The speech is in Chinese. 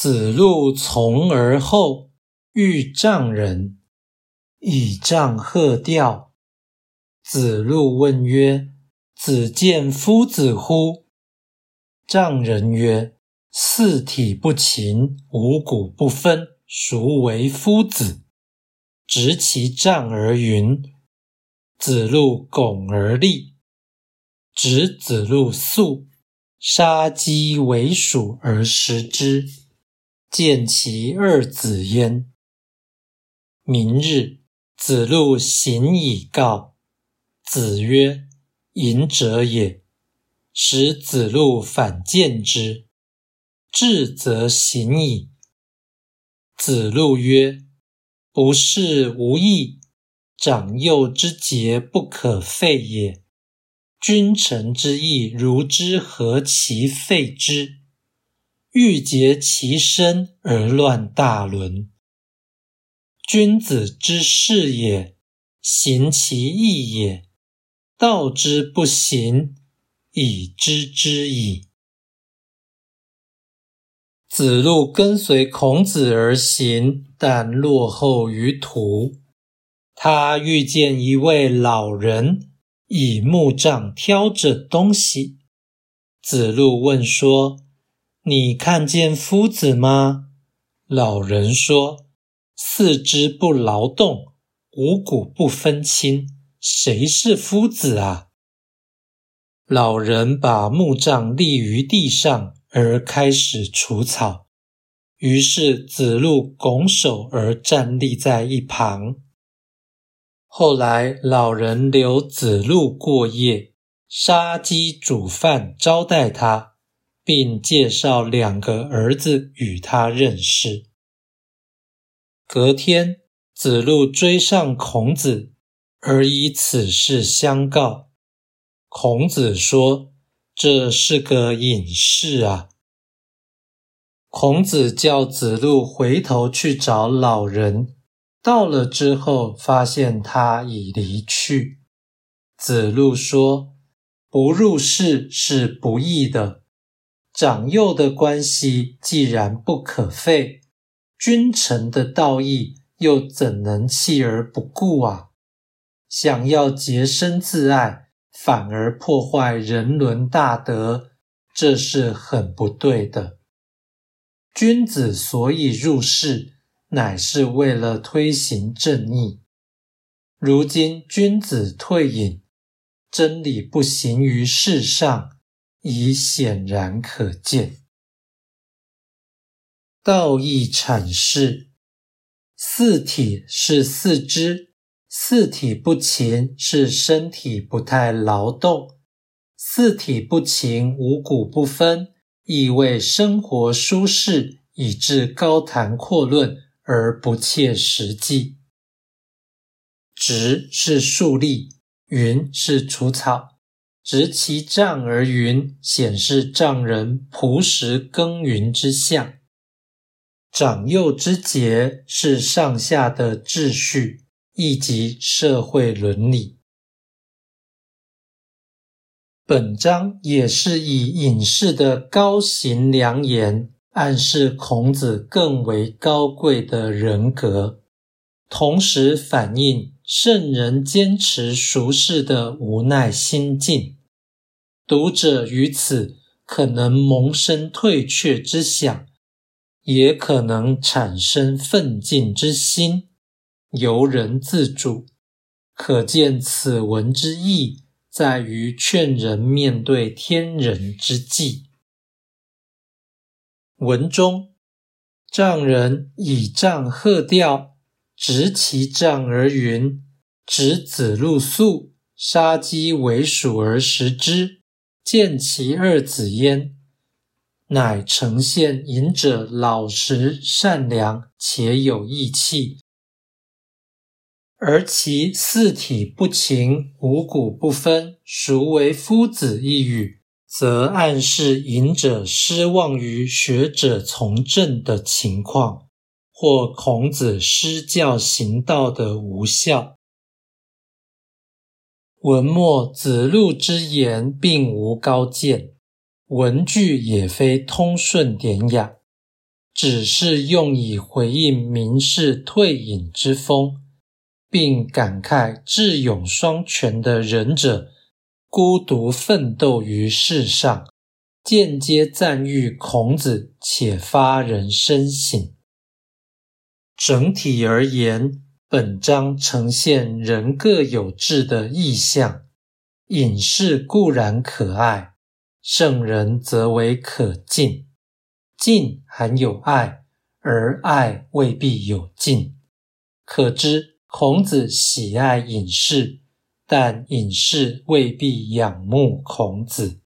子路从而后，遇丈人，以杖喝吊。子路问曰：“子见夫子乎？”丈人曰：“四体不勤，五谷不分，孰为夫子？”执其杖而云。子路拱而立，执子路粟，杀鸡为鼠而食之。见其二子焉。明日，子路行以告。子曰：“隐者也。”使子路反见之。至则行矣。子路曰：“不是无益，长幼之节不可废也。君臣之义，如之何其废之？”欲竭其身而乱大伦。君子之事也，行其义也。道之不行，以知之矣。子路跟随孔子而行，但落后于途。他遇见一位老人，以木杖挑着东西。子路问说。你看见夫子吗？老人说：“四肢不劳动，五谷不分清，谁是夫子啊？”老人把木杖立于地上，而开始除草。于是子路拱手而站立在一旁。后来，老人留子路过夜，杀鸡煮饭招待他。并介绍两个儿子与他认识。隔天，子路追上孔子，而以此事相告。孔子说：“这是个隐士啊。”孔子叫子路回头去找老人。到了之后，发现他已离去。子路说：“不入世是不义的。”长幼的关系既然不可废，君臣的道义又怎能弃而不顾啊？想要洁身自爱，反而破坏人伦大德，这是很不对的。君子所以入世，乃是为了推行正义。如今君子退隐，真理不行于世上。已显然可见。道义阐释：四体是四肢，四体不勤是身体不太劳动，四体不勤五谷不分，意味生活舒适，以致高谈阔论而不切实际。直是竖立，云是除草。执其杖而云，显示丈人朴实耕耘之象。长幼之节是上下的秩序，亦即社会伦理。本章也是以隐士的高行良言，暗示孔子更为高贵的人格，同时反映圣人坚持俗世的无奈心境。读者于此可能萌生退却之想，也可能产生奋进之心，由人自主。可见此文之意在于劝人面对天人之际。文中，丈人以杖喝调，执其杖而云：“执子路粟，杀鸡为鼠而食之。”见其二子焉，乃呈现隐者老实善良且有义气；而其四体不勤，五谷不分，孰为夫子一语，则暗示隐者失望于学者从政的情况，或孔子施教行道的无效。文末子路之言并无高见，文句也非通顺典雅，只是用以回应名士退隐之风，并感慨智勇双全的仁者孤独奋斗于世上，间接赞誉孔子，且发人深省。整体而言，本章呈现人各有志的意象。隐士固然可爱，圣人则为可敬。敬含有爱，而爱未必有敬。可知孔子喜爱隐士，但隐士未必仰慕孔子。